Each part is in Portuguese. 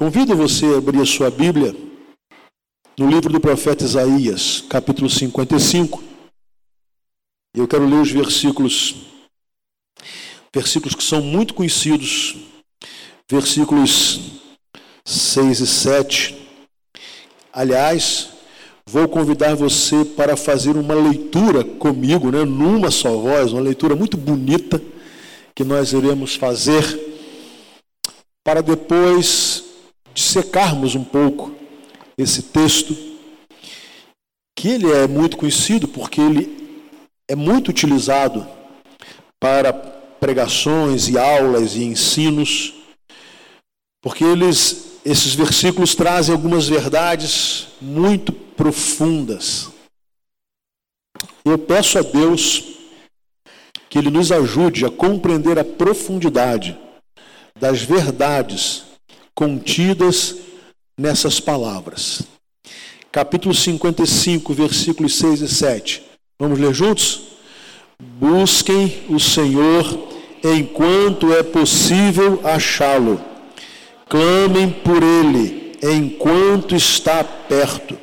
Convido você a abrir a sua Bíblia no livro do profeta Isaías, capítulo 55. Eu quero ler os versículos, versículos que são muito conhecidos, versículos 6 e 7. Aliás, vou convidar você para fazer uma leitura comigo, né, numa só voz, uma leitura muito bonita que nós iremos fazer para depois dissecarmos um pouco esse texto, que ele é muito conhecido porque ele é muito utilizado para pregações e aulas e ensinos, porque eles, esses versículos trazem algumas verdades muito profundas. Eu peço a Deus que Ele nos ajude a compreender a profundidade das verdades contidas nessas palavras. Capítulo 55, versículos 6 e 7. Vamos ler juntos? Busquem o Senhor enquanto é possível achá-lo. Clamem por ele enquanto está perto.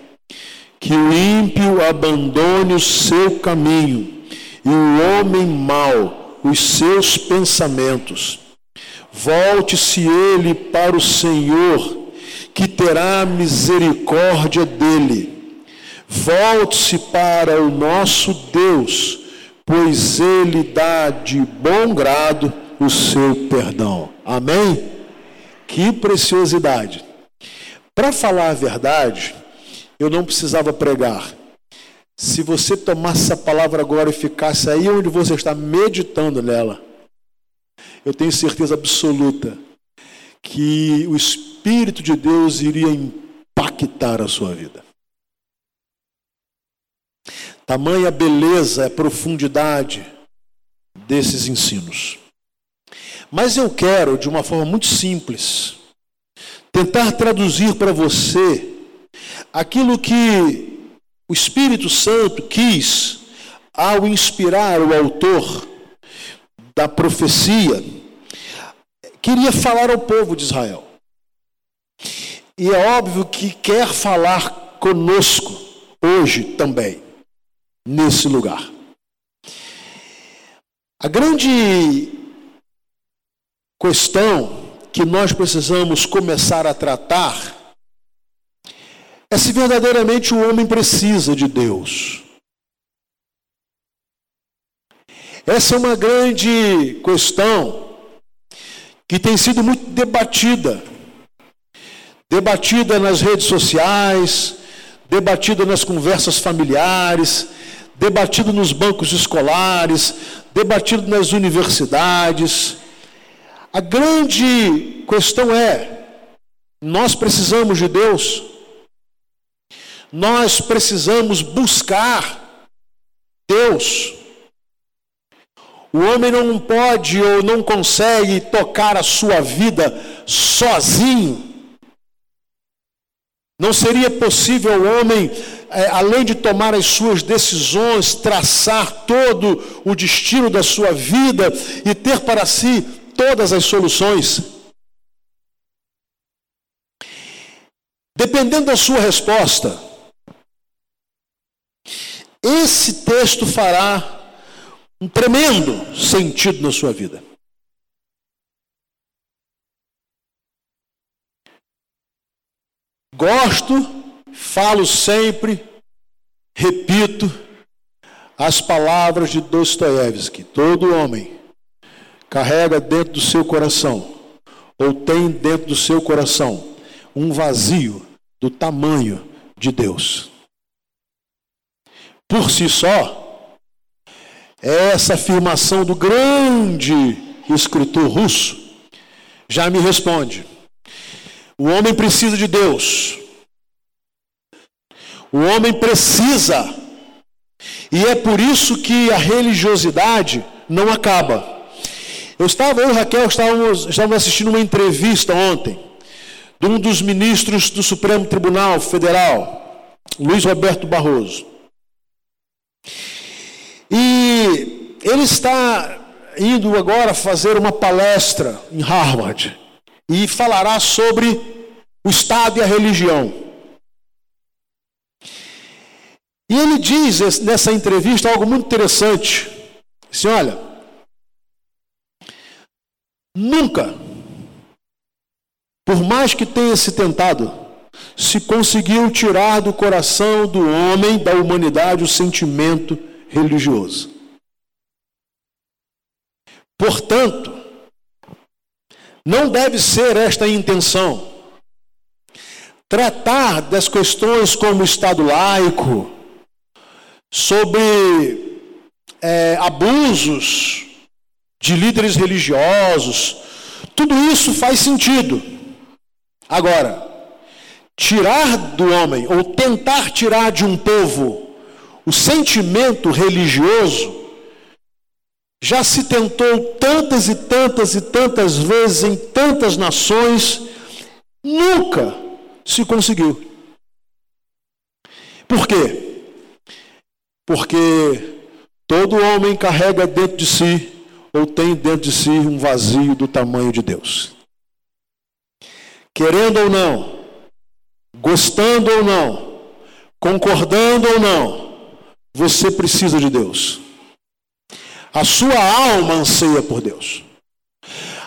Que o ímpio abandone o seu caminho e o homem mau os seus pensamentos Volte-se ele para o Senhor, que terá misericórdia dele. Volte-se para o nosso Deus, pois ele dá de bom grado o seu perdão. Amém? Que preciosidade. Para falar a verdade, eu não precisava pregar. Se você tomasse essa palavra agora e ficasse aí onde você está meditando nela, eu tenho certeza absoluta que o Espírito de Deus iria impactar a sua vida. Tamanha beleza, a profundidade desses ensinos. Mas eu quero, de uma forma muito simples, tentar traduzir para você aquilo que o Espírito Santo quis ao inspirar o autor da profecia, queria falar ao povo de Israel. E é óbvio que quer falar conosco hoje também, nesse lugar. A grande questão que nós precisamos começar a tratar é se verdadeiramente o homem precisa de Deus. Essa é uma grande questão que tem sido muito debatida. Debatida nas redes sociais, debatida nas conversas familiares, debatido nos bancos escolares, debatido nas universidades. A grande questão é: nós precisamos de Deus, nós precisamos buscar Deus. O homem não pode ou não consegue tocar a sua vida sozinho. Não seria possível o homem, é, além de tomar as suas decisões, traçar todo o destino da sua vida e ter para si todas as soluções. Dependendo da sua resposta, esse texto fará um tremendo sentido na sua vida. Gosto, falo sempre, repito as palavras de Dostoiévski: todo homem carrega dentro do seu coração, ou tem dentro do seu coração, um vazio do tamanho de Deus. Por si só, essa afirmação do grande escritor russo já me responde. O homem precisa de Deus. O homem precisa. E é por isso que a religiosidade não acaba. Eu estava, eu e Raquel estávamos, estávamos assistindo uma entrevista ontem de um dos ministros do Supremo Tribunal Federal, Luiz Roberto Barroso. E ele está indo agora fazer uma palestra em Harvard e falará sobre o Estado e a religião. E ele diz nessa entrevista algo muito interessante. Disse, olha, nunca, por mais que tenha se tentado, se conseguiu tirar do coração do homem, da humanidade, o sentimento religioso. Portanto, não deve ser esta a intenção. Tratar das questões como Estado laico, sobre é, abusos de líderes religiosos, tudo isso faz sentido. Agora, tirar do homem, ou tentar tirar de um povo, o sentimento religioso, já se tentou tantas e tantas e tantas vezes em tantas nações, nunca se conseguiu. Por quê? Porque todo homem carrega dentro de si, ou tem dentro de si, um vazio do tamanho de Deus. Querendo ou não, gostando ou não, concordando ou não, você precisa de Deus. A sua alma anseia por Deus.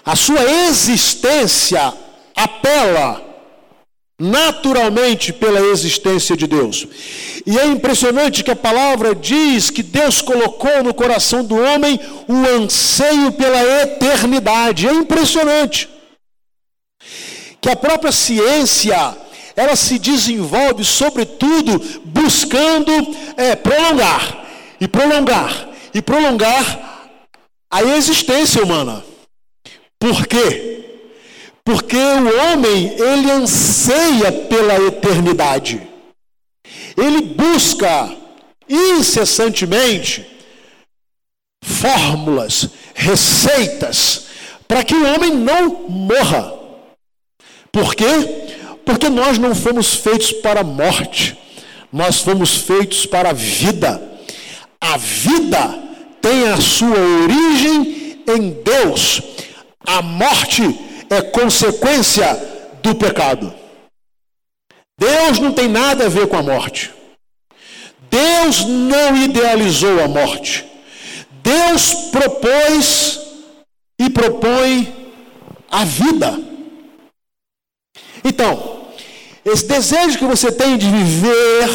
A sua existência apela naturalmente pela existência de Deus. E é impressionante que a palavra diz que Deus colocou no coração do homem o anseio pela eternidade. É impressionante. Que a própria ciência ela se desenvolve, sobretudo, buscando é, prolongar e prolongar e prolongar a existência humana. Por quê? Porque o homem, ele anseia pela eternidade. Ele busca incessantemente fórmulas, receitas, para que o homem não morra. Por quê? Porque nós não fomos feitos para a morte, nós fomos feitos para a vida. A vida tem a sua origem em Deus. A morte é consequência do pecado. Deus não tem nada a ver com a morte. Deus não idealizou a morte. Deus propôs e propõe a vida. Então, esse desejo que você tem de viver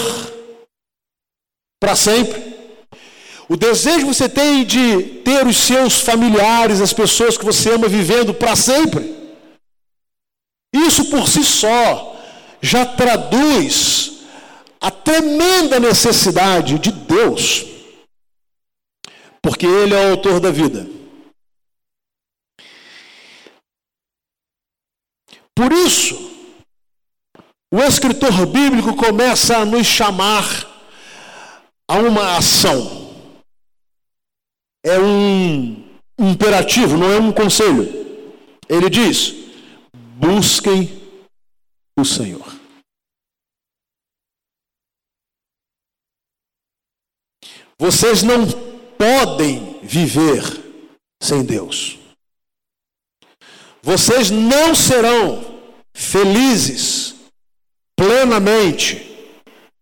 para sempre, o desejo que você tem de ter os seus familiares, as pessoas que você ama vivendo para sempre, isso por si só já traduz a tremenda necessidade de Deus, porque Ele é o autor da vida. Por isso, o escritor bíblico começa a nos chamar a uma ação. É um imperativo, não é um conselho. Ele diz: busquem o Senhor. Vocês não podem viver sem Deus. Vocês não serão felizes plenamente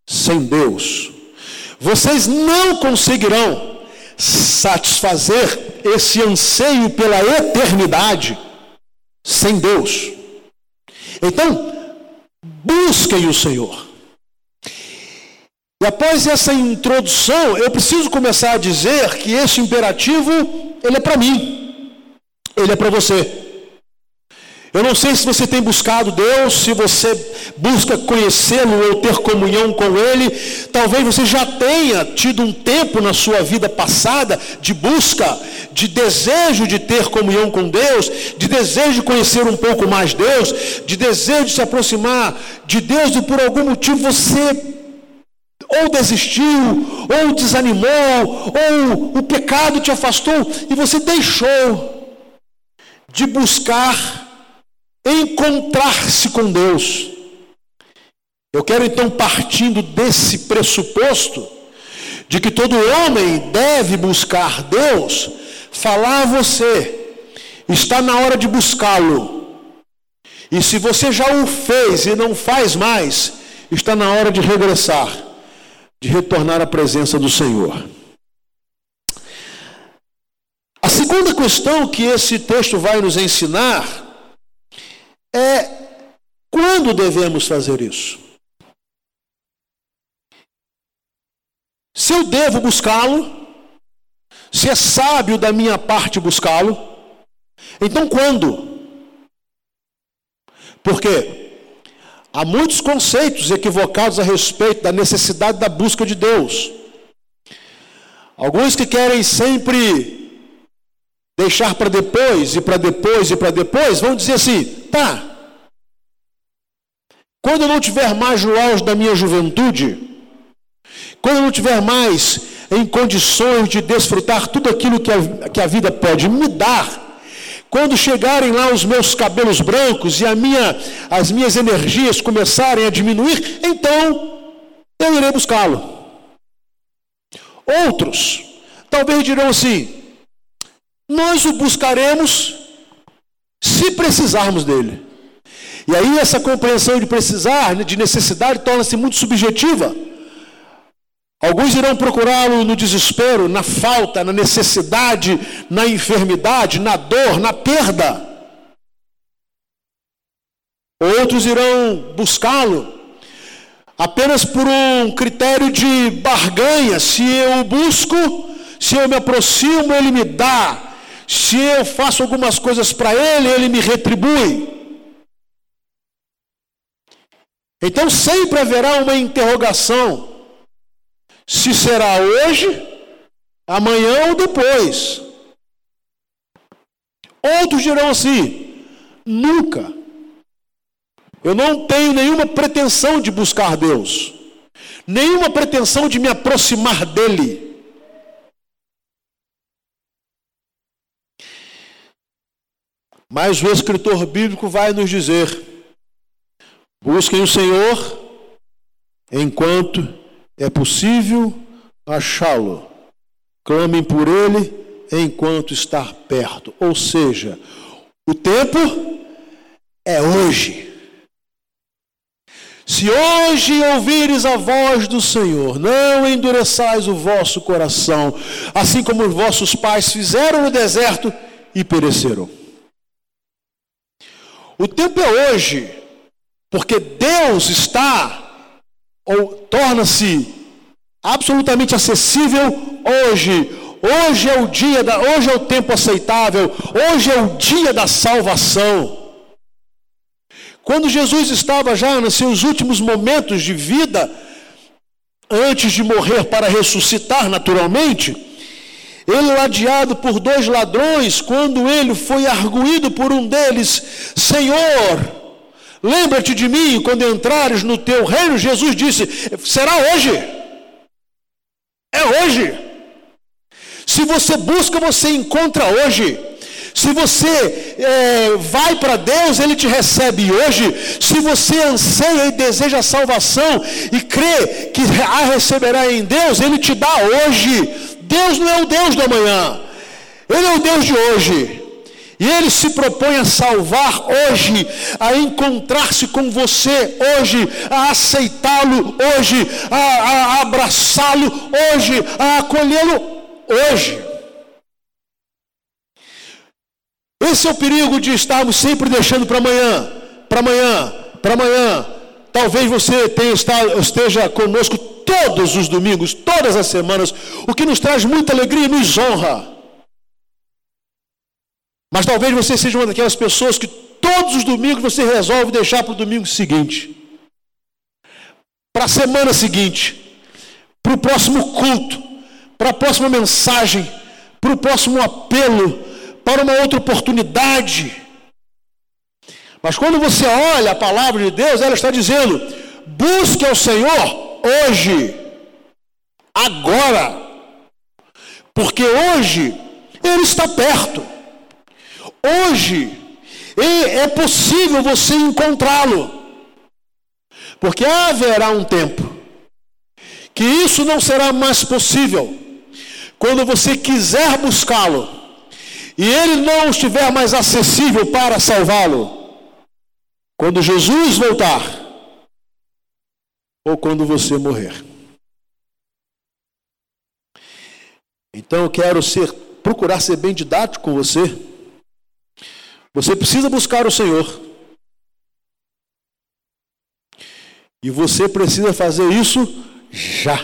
sem Deus. Vocês não conseguirão satisfazer esse anseio pela eternidade sem Deus. Então, busquem o Senhor. E após essa introdução, eu preciso começar a dizer que esse imperativo, ele é para mim. Ele é para você. Eu não sei se você tem buscado Deus, se você busca conhecê-lo ou ter comunhão com Ele. Talvez você já tenha tido um tempo na sua vida passada de busca, de desejo de ter comunhão com Deus, de desejo de conhecer um pouco mais Deus, de desejo de se aproximar de Deus e por algum motivo você ou desistiu, ou desanimou, ou o pecado te afastou e você deixou de buscar encontrar-se com Deus. Eu quero então, partindo desse pressuposto, de que todo homem deve buscar Deus, falar a você, está na hora de buscá-lo. E se você já o fez e não faz mais, está na hora de regressar, de retornar à presença do Senhor. A segunda questão que esse texto vai nos ensinar é quando devemos fazer isso. Se eu devo buscá-lo, se é sábio da minha parte buscá-lo, então quando? Porque há muitos conceitos equivocados a respeito da necessidade da busca de Deus. Alguns que querem sempre deixar para depois, e para depois, e para depois, vão dizer assim: quando eu não tiver mais no auge da minha juventude, quando eu não tiver mais em condições de desfrutar tudo aquilo que a, que a vida pode me dar, quando chegarem lá os meus cabelos brancos e minha, as minhas energias começarem a diminuir, então eu irei buscá-lo. Outros talvez dirão assim: nós o buscaremos se precisarmos dele. E aí essa compreensão de precisar, de necessidade, torna-se muito subjetiva. Alguns irão procurá-lo no desespero, na falta, na necessidade, na enfermidade, na dor, na perda. Outros irão buscá-lo apenas por um critério de barganha. Se eu busco, se eu me aproximo, ele me dá. Se eu faço algumas coisas para ele, ele me retribui. Então sempre haverá uma interrogação: se será hoje, amanhã ou depois. Outros dirão assim: nunca. Eu não tenho nenhuma pretensão de buscar Deus, nenhuma pretensão de me aproximar dEle. Mas o escritor bíblico vai nos dizer: busquem o Senhor enquanto é possível achá-lo, clamem por ele enquanto está perto. Ou seja, o tempo é hoje. Se hoje ouvires a voz do Senhor, não endureçais o vosso coração, assim como os vossos pais fizeram no deserto e pereceram. O tempo é hoje, porque Deus está, ou torna-se absolutamente acessível hoje. Hoje é o dia da, hoje é o tempo aceitável, hoje é o dia da salvação. Quando Jesus estava já nos seus últimos momentos de vida, antes de morrer para ressuscitar naturalmente, ele ladeado por dois ladrões, quando ele foi arguído por um deles, Senhor, lembra-te de mim quando entrares no teu reino. Jesus disse: será hoje. É hoje. Se você busca, você encontra hoje. Se você é, vai para Deus, Ele te recebe hoje. Se você anseia e deseja salvação e crê que a receberá em Deus, Ele te dá hoje. Deus não é o Deus do amanhã, Ele é o Deus de hoje. E Ele se propõe a salvar hoje, a encontrar-se com você hoje, a aceitá-lo hoje, a, a abraçá-lo hoje, a acolhê-lo hoje. Esse é o perigo de estarmos sempre deixando para amanhã, para amanhã, para amanhã. Talvez você tenha, esteja conosco todos os domingos, todas as semanas, o que nos traz muita alegria e nos honra. Mas talvez você seja uma daquelas pessoas que todos os domingos você resolve deixar para o domingo seguinte, para a semana seguinte, para o próximo culto, para a próxima mensagem, para o próximo apelo, para uma outra oportunidade. Mas quando você olha a palavra de Deus, ela está dizendo: busque ao Senhor hoje, agora, porque hoje Ele está perto, hoje é possível você encontrá-lo, porque haverá um tempo que isso não será mais possível, quando você quiser buscá-lo e ele não estiver mais acessível para salvá-lo. Quando Jesus voltar, ou quando você morrer. Então eu quero ser, procurar ser bem didático com você. Você precisa buscar o Senhor. E você precisa fazer isso já.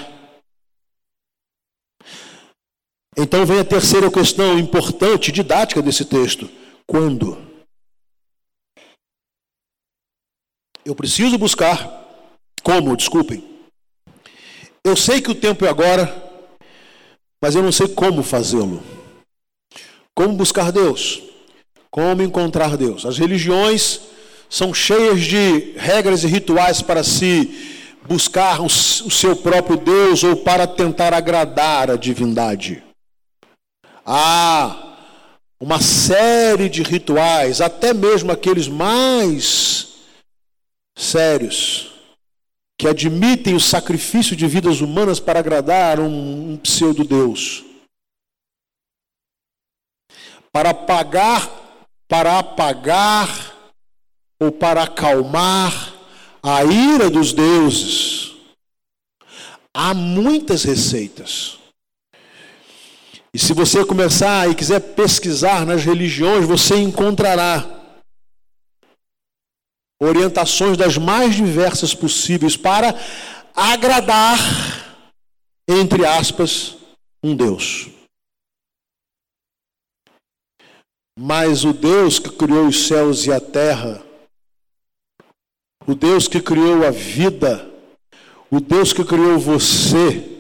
Então vem a terceira questão importante, didática desse texto: quando? Eu preciso buscar. Como? Desculpem. Eu sei que o tempo é agora, mas eu não sei como fazê-lo. Como buscar Deus? Como encontrar Deus? As religiões são cheias de regras e rituais para se buscar o seu próprio Deus ou para tentar agradar a divindade. Há uma série de rituais, até mesmo aqueles mais sérios, que admitem o sacrifício de vidas humanas para agradar um, um pseudo-deus. Para apagar, para apagar ou para acalmar a ira dos deuses. Há muitas receitas. E se você começar e quiser pesquisar nas religiões, você encontrará orientações das mais diversas possíveis para agradar, entre aspas, um Deus. Mas o Deus que criou os céus e a terra, o Deus que criou a vida, o Deus que criou você,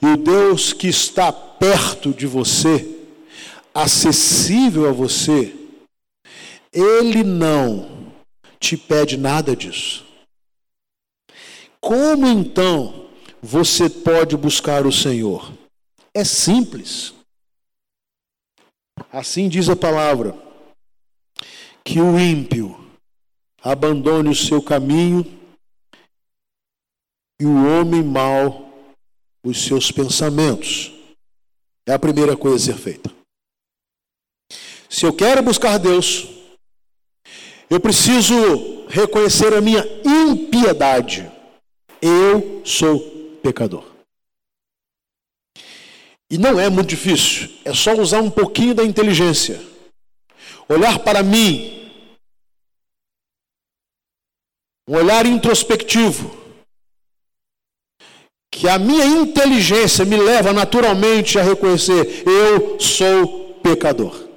e o Deus que está perto de você, acessível a você, ele não te pede nada disso. Como então você pode buscar o Senhor? É simples. Assim diz a palavra: que o ímpio abandone o seu caminho e o homem mau os seus pensamentos. É a primeira coisa a ser feita. Se eu quero buscar Deus, eu preciso reconhecer a minha impiedade. Eu sou pecador. E não é muito difícil, é só usar um pouquinho da inteligência. Olhar para mim, um olhar introspectivo, que a minha inteligência me leva naturalmente a reconhecer: eu sou pecador.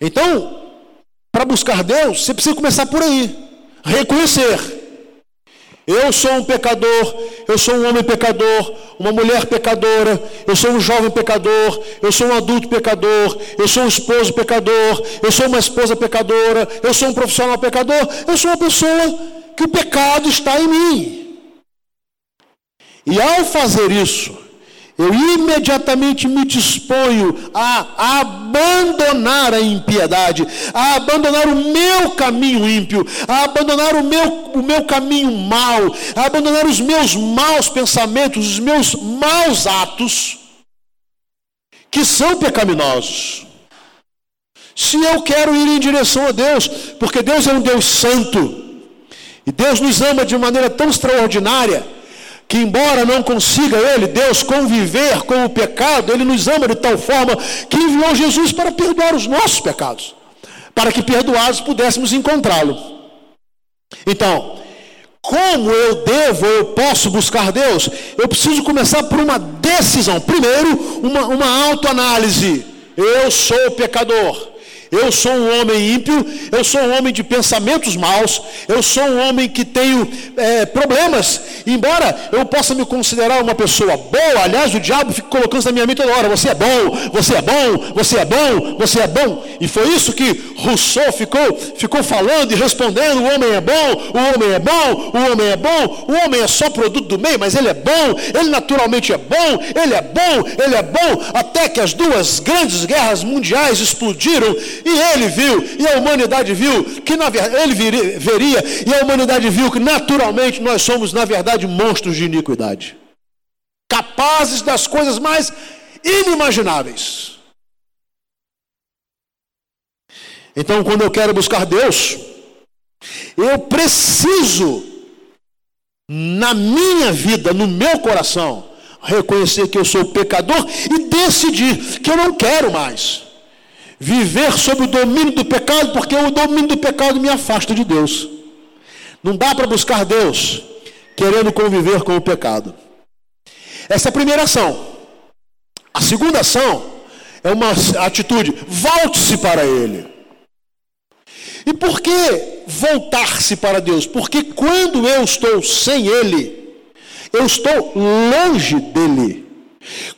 Então, para buscar Deus, você precisa começar por aí. Reconhecer. Eu sou um pecador, eu sou um homem pecador, uma mulher pecadora, eu sou um jovem pecador, eu sou um adulto pecador, eu sou um esposo pecador, eu sou uma esposa pecadora, eu sou um profissional pecador, eu sou uma pessoa que o pecado está em mim. E ao fazer isso, eu imediatamente me disponho a abandonar a impiedade, a abandonar o meu caminho ímpio, a abandonar o meu, o meu caminho mau, a abandonar os meus maus pensamentos, os meus maus atos, que são pecaminosos. Se eu quero ir em direção a Deus, porque Deus é um Deus santo, e Deus nos ama de maneira tão extraordinária, que embora não consiga ele, Deus, conviver com o pecado, ele nos ama de tal forma que enviou Jesus para perdoar os nossos pecados, para que perdoados pudéssemos encontrá-lo. Então, como eu devo, eu posso buscar Deus? Eu preciso começar por uma decisão. Primeiro, uma, uma autoanálise. Eu sou pecador. Eu sou um homem ímpio, eu sou um homem de pensamentos maus, eu sou um homem que tenho é, problemas. Embora eu possa me considerar uma pessoa boa, aliás, o diabo fica colocando isso na minha mente toda hora: você é bom, você é bom, você é bom, você é bom. E foi isso que Rousseau ficou, ficou falando e respondendo: o homem é bom, o homem é bom, o homem é bom, o homem é só produto do meio, mas ele é bom, ele naturalmente é bom, ele é bom, ele é bom, até que as duas grandes guerras mundiais explodiram e ele viu, e a humanidade viu, que na verdade, ele veria, e a humanidade viu que naturalmente nós somos, na verdade, monstros de iniquidade. Capazes das coisas mais inimagináveis. Então, quando eu quero buscar Deus, eu preciso, na minha vida, no meu coração, reconhecer que eu sou pecador e decidir que eu não quero mais viver sob o domínio do pecado, porque o domínio do pecado me afasta de Deus. Não dá para buscar Deus querendo conviver com o pecado. Essa é a primeira ação. A segunda ação é uma atitude: volte-se para Ele. E por que voltar-se para Deus? Porque quando eu estou sem Ele, eu estou longe dele.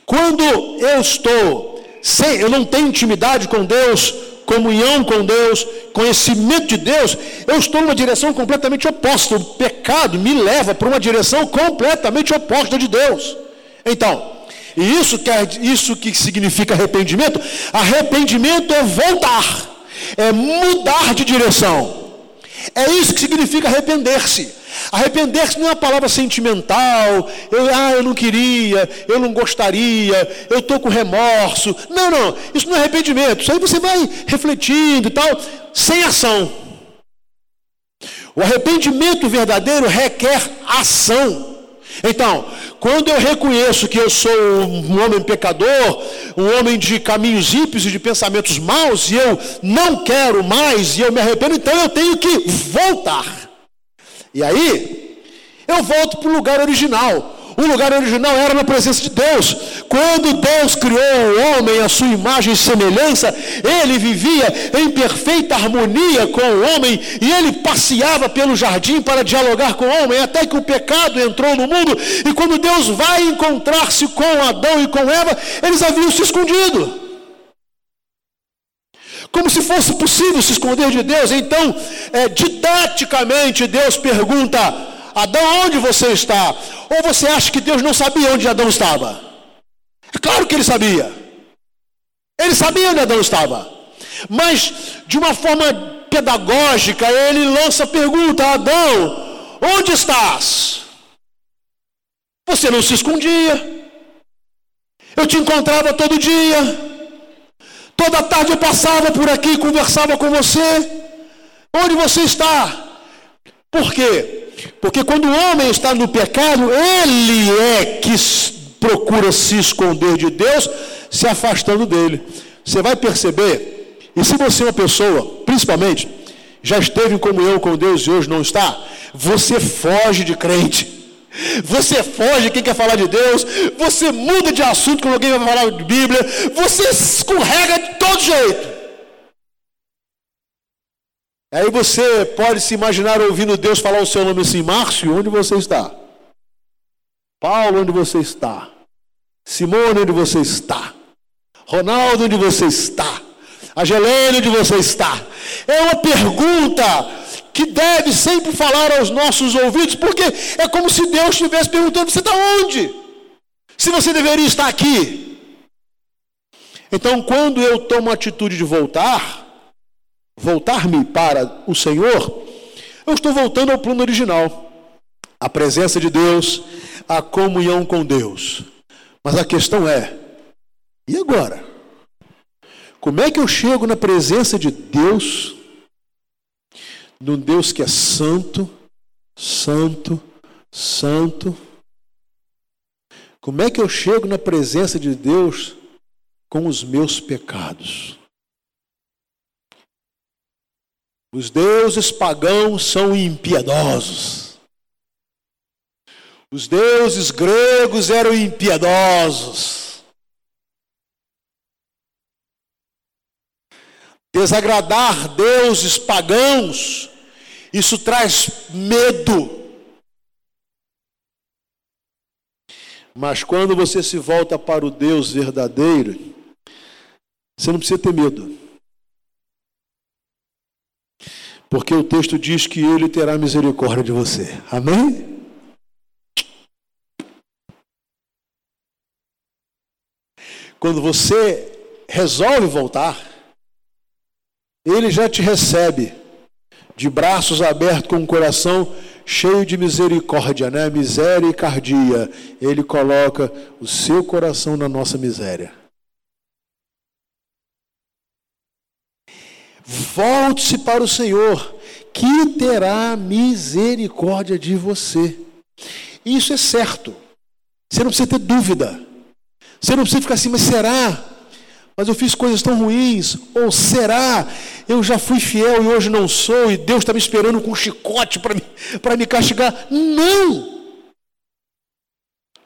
Quando eu estou sem, eu não tenho intimidade com Deus, comunhão com Deus, conhecimento de Deus, eu estou numa direção completamente oposta. O pecado me leva para uma direção completamente oposta de Deus. Então, e isso, quer, isso que significa arrependimento? Arrependimento é voltar, é mudar de direção. É isso que significa arrepender-se. Arrepender-se não é uma palavra sentimental, eu, ah, eu não queria, eu não gostaria, eu estou com remorso. Não, não, isso não é arrependimento. Isso aí você vai refletindo e tal, sem ação. O arrependimento verdadeiro requer ação. Então, quando eu reconheço que eu sou um homem pecador, um homem de caminhos ímpios e de pensamentos maus, e eu não quero mais, e eu me arrependo, então eu tenho que voltar. E aí, eu volto para o lugar original. O lugar original era na presença de Deus. Quando Deus criou o homem à sua imagem e semelhança, ele vivia em perfeita harmonia com o homem e ele passeava pelo jardim para dialogar com o homem, até que o pecado entrou no mundo. E quando Deus vai encontrar-se com Adão e com Eva, eles haviam se escondido. Como se fosse possível se esconder de Deus. Então, é, didaticamente, Deus pergunta: Adão, onde você está? Ou você acha que Deus não sabia onde Adão estava? É claro que ele sabia. Ele sabia onde Adão estava. Mas, de uma forma pedagógica, ele lança a pergunta: Adão, onde estás? Você não se escondia. Eu te encontrava todo dia. Toda tarde eu passava por aqui conversava com você. Onde você está? Por quê? Porque quando o homem está no pecado, ele é que procura se esconder de Deus, se afastando dele. Você vai perceber, e se você é uma pessoa, principalmente, já esteve em comunhão com Deus e hoje não está, você foge de crente. Você foge quem quer falar de Deus, você muda de assunto quando alguém vai falar de Bíblia, você escorrega de todo jeito. Aí você pode se imaginar ouvindo Deus falar o seu nome assim, Márcio, onde você está? Paulo, onde você está? Simone, onde você está? Ronaldo, onde você está? Agelene, onde você está? É uma pergunta que deve sempre falar aos nossos ouvidos, porque é como se Deus estivesse perguntando: você está onde? Se você deveria estar aqui. Então, quando eu tomo a atitude de voltar, voltar-me para o Senhor, eu estou voltando ao plano original, a presença de Deus, a comunhão com Deus. Mas a questão é: e agora? Como é que eu chego na presença de Deus? Num Deus que é santo, santo, santo. Como é que eu chego na presença de Deus com os meus pecados? Os deuses pagãos são impiedosos. Os deuses gregos eram impiedosos. Desagradar deuses pagãos isso traz medo. Mas quando você se volta para o Deus verdadeiro, você não precisa ter medo. Porque o texto diz que ele terá misericórdia de você. Amém? Quando você resolve voltar, ele já te recebe de braços abertos, com um coração cheio de misericórdia, né? Miséria e cardia. Ele coloca o seu coração na nossa miséria. Volte-se para o Senhor, que terá misericórdia de você. Isso é certo. Você não precisa ter dúvida. Você não precisa ficar assim, mas será? Mas eu fiz coisas tão ruins. Ou será? Eu já fui fiel e hoje não sou, e Deus está me esperando com um chicote para me, me castigar. Não!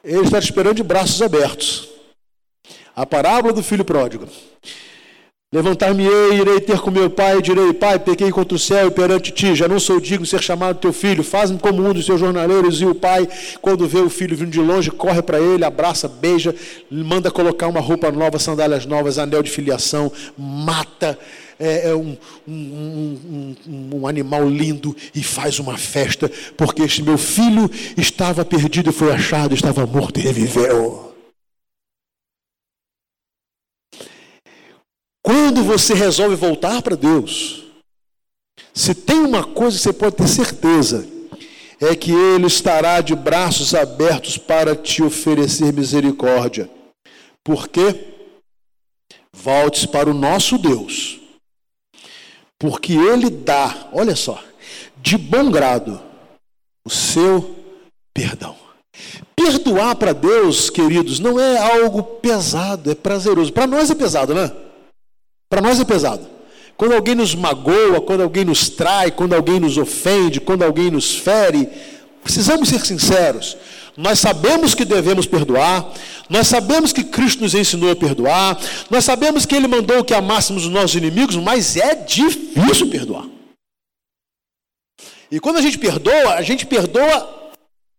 Ele está te esperando de braços abertos. A parábola do filho pródigo. Levantar-me-ei, irei ter com meu pai, direi, pai, pequei contra o céu e perante ti, já não sou digno de ser chamado teu filho, faz-me como um dos seus jornaleiros. E o pai, quando vê o filho vindo de longe, corre para ele, abraça, beija, manda colocar uma roupa nova, sandálias novas, anel de filiação, mata é, é um, um, um, um animal lindo e faz uma festa, porque este meu filho estava perdido e foi achado, estava morto e reviveu. Quando você resolve voltar para Deus, se tem uma coisa que você pode ter certeza, é que Ele estará de braços abertos para te oferecer misericórdia. Por quê? Volte para o nosso Deus, porque Ele dá, olha só, de bom grado o seu perdão. Perdoar para Deus, queridos, não é algo pesado, é prazeroso. Para nós é pesado, né? Para nós é pesado. Quando alguém nos magoa, quando alguém nos trai, quando alguém nos ofende, quando alguém nos fere, precisamos ser sinceros. Nós sabemos que devemos perdoar, nós sabemos que Cristo nos ensinou a perdoar, nós sabemos que Ele mandou que amássemos os nossos inimigos, mas é difícil perdoar. E quando a gente perdoa, a gente perdoa,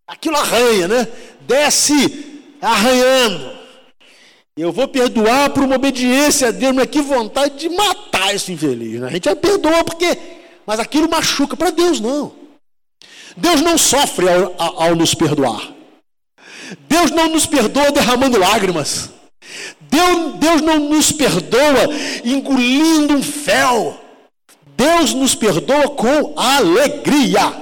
aquilo arranha, né? Desce arranhando. Eu vou perdoar por uma obediência a Deus, mas que vontade de matar esse infeliz. Né? A gente já perdoa porque, mas aquilo machuca. Para Deus não. Deus não sofre ao, ao, ao nos perdoar. Deus não nos perdoa derramando lágrimas. Deus, Deus não nos perdoa engolindo um fel. Deus nos perdoa com alegria,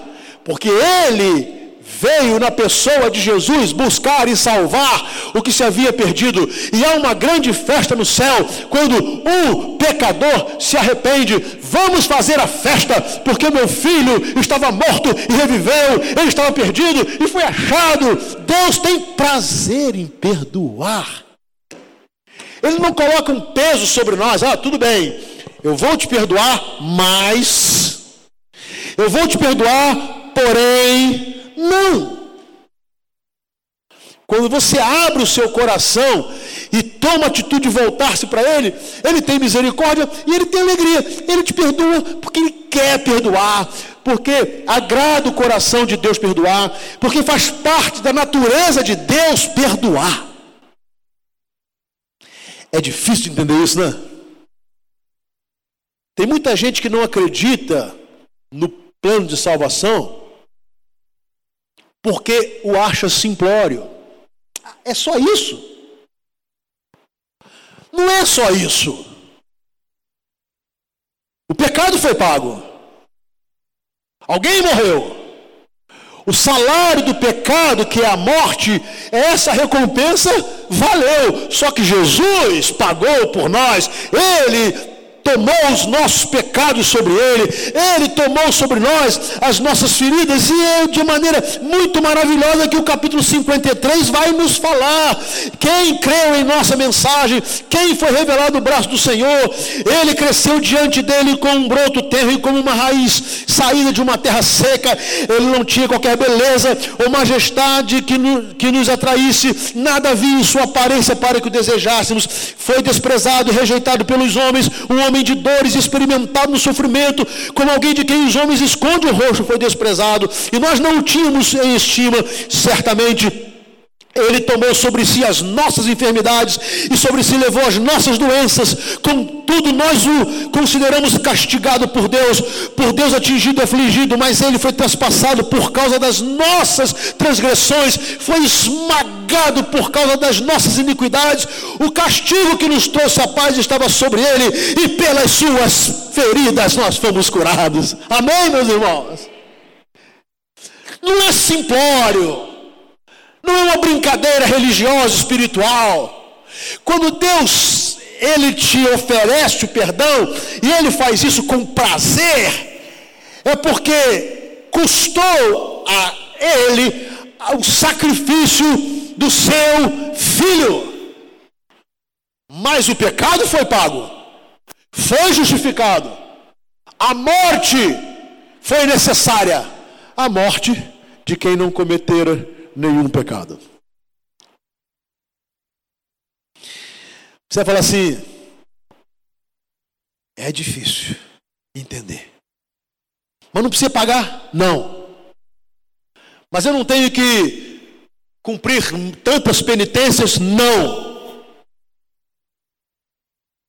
porque Ele veio na pessoa de Jesus buscar e salvar o que se havia perdido. E há uma grande festa no céu quando um pecador se arrepende. Vamos fazer a festa, porque meu filho estava morto e reviveu, ele estava perdido e foi achado. Deus tem prazer em perdoar. Ele não coloca um peso sobre nós. Ah, tudo bem, eu vou te perdoar, mas eu vou te perdoar, porém não. Quando você abre o seu coração e toma a atitude de voltar-se para Ele, Ele tem misericórdia e Ele tem alegria. Ele te perdoa porque Ele quer perdoar, porque agrada o coração de Deus perdoar, porque faz parte da natureza de Deus perdoar. É difícil de entender isso, né? Tem muita gente que não acredita no plano de salvação porque o acha simplório. É só isso. Não é só isso. O pecado foi pago. Alguém morreu. O salário do pecado, que é a morte, essa recompensa valeu. Só que Jesus pagou por nós. Ele tomou os nossos pecados sobre ele, ele tomou sobre nós as nossas feridas, e é de maneira muito maravilhosa que o capítulo 53 vai nos falar. Quem creu em nossa mensagem, quem foi revelado no braço do Senhor, ele cresceu diante dele com um broto terro e como uma raiz saída de uma terra seca, ele não tinha qualquer beleza ou majestade que, no, que nos atraísse, nada havia em sua aparência para que o desejássemos, foi desprezado e rejeitado pelos homens, um homem homem de dores, experimentado no sofrimento, como alguém de quem os homens escondem o rosto, foi desprezado, e nós não o tínhamos em estima, certamente ele tomou sobre si as nossas enfermidades e sobre si levou as nossas doenças. Contudo, nós o consideramos castigado por Deus, por Deus atingido e afligido, mas ele foi traspassado por causa das nossas transgressões, foi esmagado por causa das nossas iniquidades. O castigo que nos trouxe a paz estava sobre ele, e pelas suas feridas nós fomos curados. Amém, meus irmãos? Não é simplório não é uma brincadeira religiosa, espiritual. Quando Deus ele te oferece o perdão e ele faz isso com prazer, é porque custou a ele o sacrifício do seu filho. Mas o pecado foi pago, foi justificado, a morte foi necessária a morte de quem não cometera nenhum pecado. Você vai falar assim: é difícil entender. Mas não precisa pagar? Não. Mas eu não tenho que cumprir tantas penitências? Não.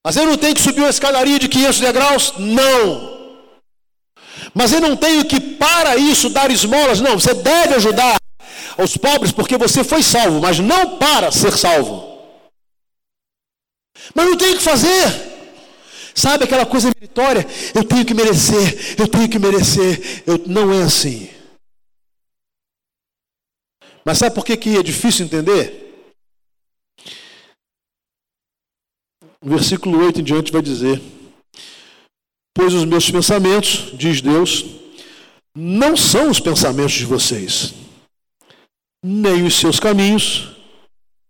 Mas eu não tenho que subir uma escadaria de 500 degraus? Não. Mas eu não tenho que, para isso, dar esmolas. Não, você deve ajudar aos pobres porque você foi salvo, mas não para ser salvo. Mas não tenho que fazer. Sabe aquela coisa meritória? Eu tenho que merecer, eu tenho que merecer. Eu, não é assim. Mas sabe por que, que é difícil entender? O versículo 8 em diante vai dizer: Pois os meus pensamentos, diz Deus, não são os pensamentos de vocês, nem os seus caminhos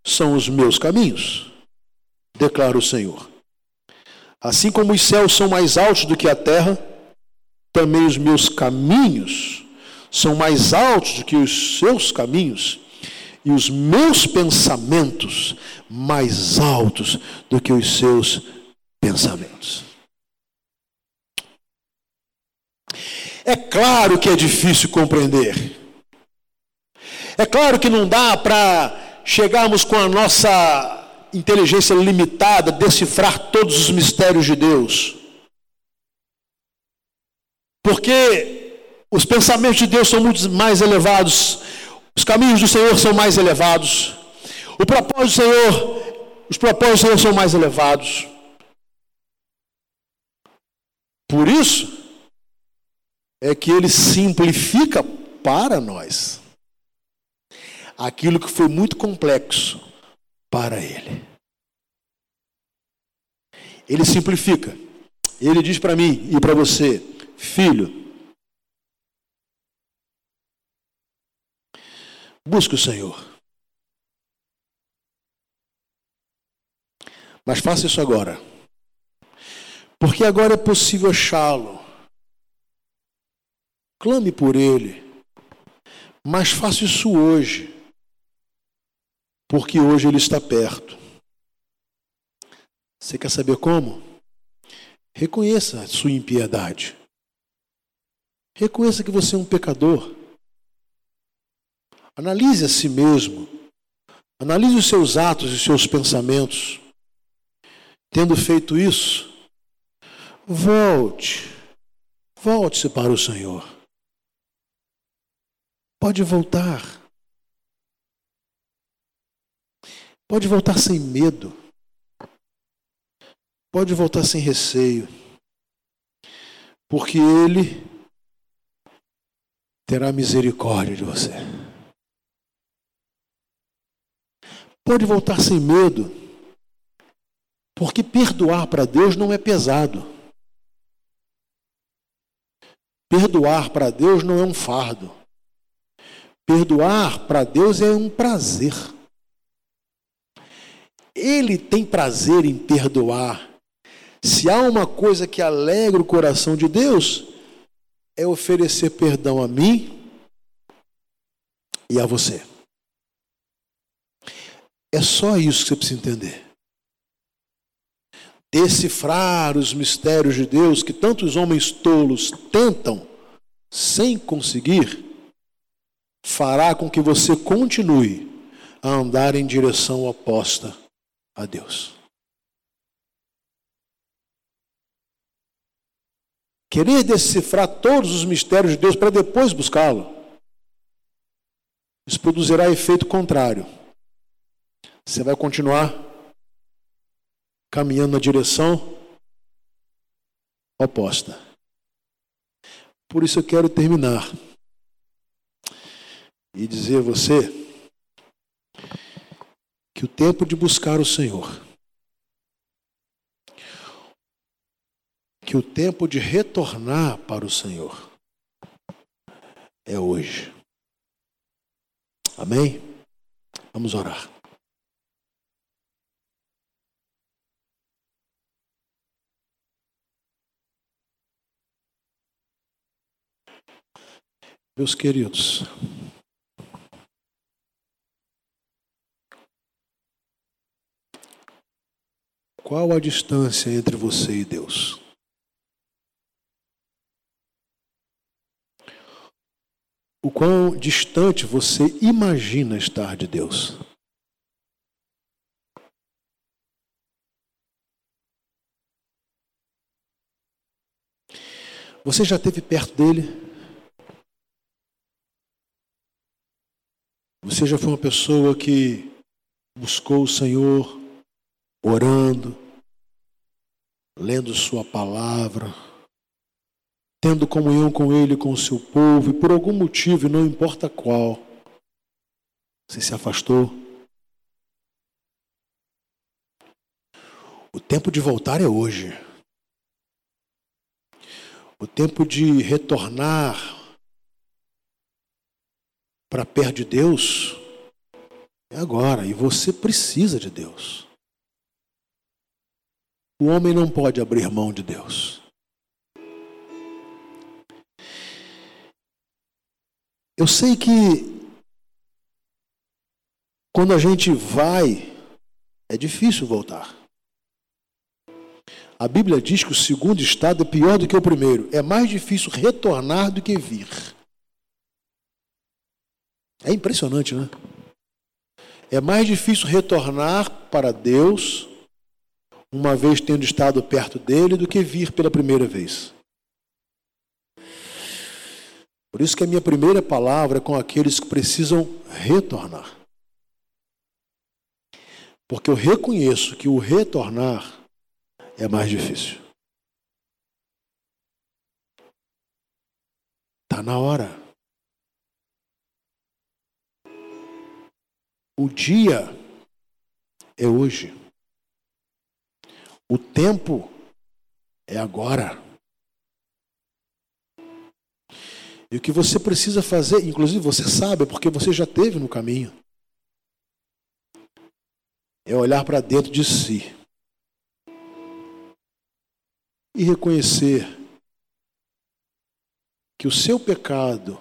são os meus caminhos, declara o Senhor. Assim como os céus são mais altos do que a terra, também os meus caminhos são mais altos do que os seus caminhos, e os meus pensamentos mais altos do que os seus pensamentos. É claro que é difícil compreender. É claro que não dá para chegarmos com a nossa inteligência limitada decifrar todos os mistérios de Deus. Porque os pensamentos de Deus são muito mais elevados, os caminhos do Senhor são mais elevados, o propósito do Senhor, os propósitos do Senhor são mais elevados. Por isso, é que ele simplifica para nós aquilo que foi muito complexo para ele. Ele simplifica. Ele diz para mim e para você, filho, busque o Senhor. Mas faça isso agora. Porque agora é possível achá-lo. Clame por Ele. Mas faça isso hoje. Porque hoje Ele está perto. Você quer saber como? Reconheça a sua impiedade. Reconheça que você é um pecador. Analise a si mesmo. Analise os seus atos e seus pensamentos. Tendo feito isso, volte. Volte-se para o Senhor. Pode voltar. Pode voltar sem medo. Pode voltar sem receio. Porque Ele terá misericórdia de você. Pode voltar sem medo. Porque perdoar para Deus não é pesado. Perdoar para Deus não é um fardo. Perdoar para Deus é um prazer. Ele tem prazer em perdoar. Se há uma coisa que alegra o coração de Deus, é oferecer perdão a mim e a você. É só isso que você precisa entender. Decifrar os mistérios de Deus que tantos homens tolos tentam sem conseguir fará com que você continue a andar em direção oposta a Deus. Querer decifrar todos os mistérios de Deus para depois buscá-lo, isso produzirá efeito contrário. Você vai continuar caminhando na direção oposta. Por isso eu quero terminar e dizer a você que o tempo de buscar o Senhor que o tempo de retornar para o Senhor é hoje. Amém? Vamos orar. Meus queridos, qual a distância entre você e Deus? O quão distante você imagina estar de Deus? Você já esteve perto dele? Você já foi uma pessoa que buscou o Senhor orando, lendo Sua palavra, tendo comunhão com Ele, com o seu povo, e por algum motivo, não importa qual, você se afastou. O tempo de voltar é hoje. O tempo de retornar para perto de Deus é agora, e você precisa de Deus. O homem não pode abrir mão de Deus. Eu sei que quando a gente vai, é difícil voltar. A Bíblia diz que o segundo estado é pior do que o primeiro. É mais difícil retornar do que vir. É impressionante, né? É mais difícil retornar para Deus, uma vez tendo estado perto dele, do que vir pela primeira vez. Por isso que a minha primeira palavra é com aqueles que precisam retornar. Porque eu reconheço que o retornar é mais difícil. Está na hora. O dia é hoje. O tempo é agora. E o que você precisa fazer, inclusive você sabe, porque você já teve no caminho, é olhar para dentro de si e reconhecer que o seu pecado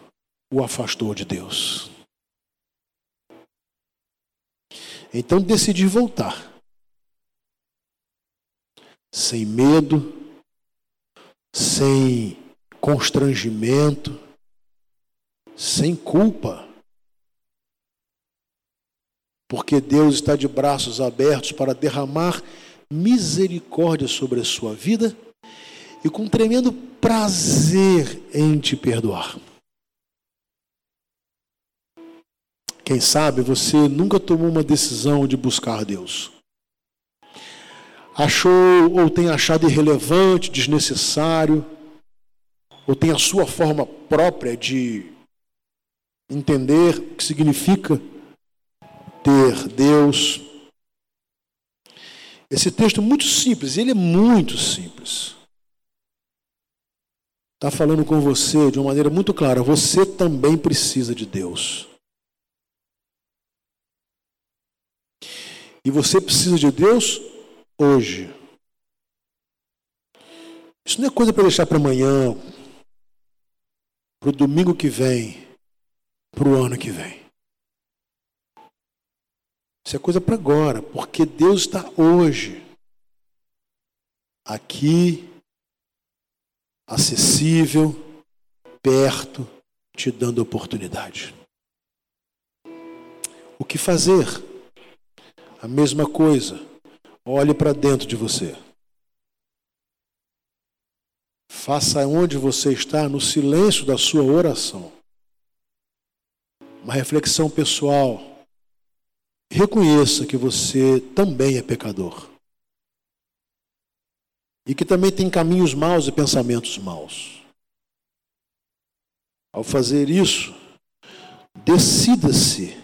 o afastou de Deus. Então decidi voltar. Sem medo, sem constrangimento, sem culpa. Porque Deus está de braços abertos para derramar misericórdia sobre a sua vida e com tremendo prazer em te perdoar. Quem sabe você nunca tomou uma decisão de buscar Deus. Achou ou tem achado irrelevante, desnecessário, ou tem a sua forma própria de entender o que significa ter Deus. Esse texto é muito simples, ele é muito simples. Está falando com você de uma maneira muito clara: você também precisa de Deus. E você precisa de Deus hoje. Isso não é coisa para deixar para amanhã, para o domingo que vem, para o ano que vem. Isso é coisa para agora, porque Deus está hoje aqui, acessível, perto, te dando oportunidade. O que fazer? A mesma coisa. Olhe para dentro de você. Faça onde você está, no silêncio da sua oração. Uma reflexão pessoal. Reconheça que você também é pecador. E que também tem caminhos maus e pensamentos maus. Ao fazer isso, decida-se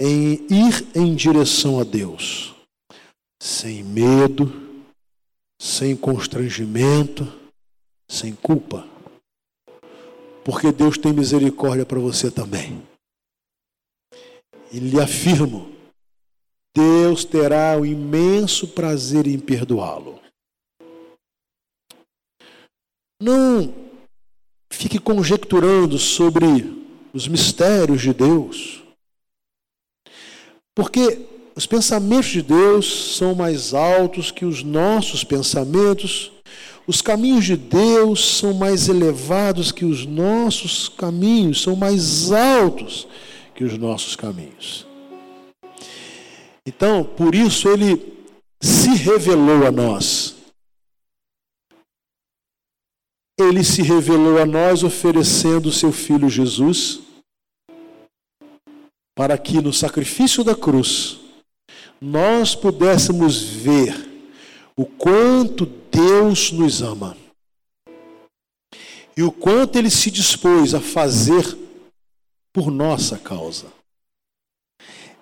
em ir em direção a Deus, sem medo, sem constrangimento, sem culpa. Porque Deus tem misericórdia para você também. E lhe afirmo, Deus terá o imenso prazer em perdoá-lo. Não fique conjecturando sobre os mistérios de Deus. Porque os pensamentos de Deus são mais altos que os nossos pensamentos, os caminhos de Deus são mais elevados que os nossos caminhos, são mais altos que os nossos caminhos. Então, por isso ele se revelou a nós. Ele se revelou a nós oferecendo o seu filho Jesus, para que no sacrifício da cruz nós pudéssemos ver o quanto Deus nos ama e o quanto Ele se dispôs a fazer por nossa causa.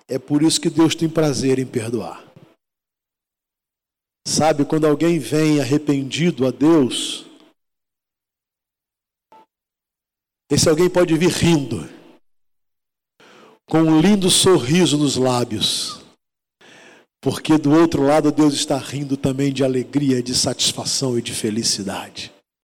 É por isso que Deus tem prazer em perdoar. Sabe, quando alguém vem arrependido a Deus, esse alguém pode vir rindo, com um lindo sorriso nos lábios, porque do outro lado Deus está rindo também de alegria, de satisfação e de felicidade.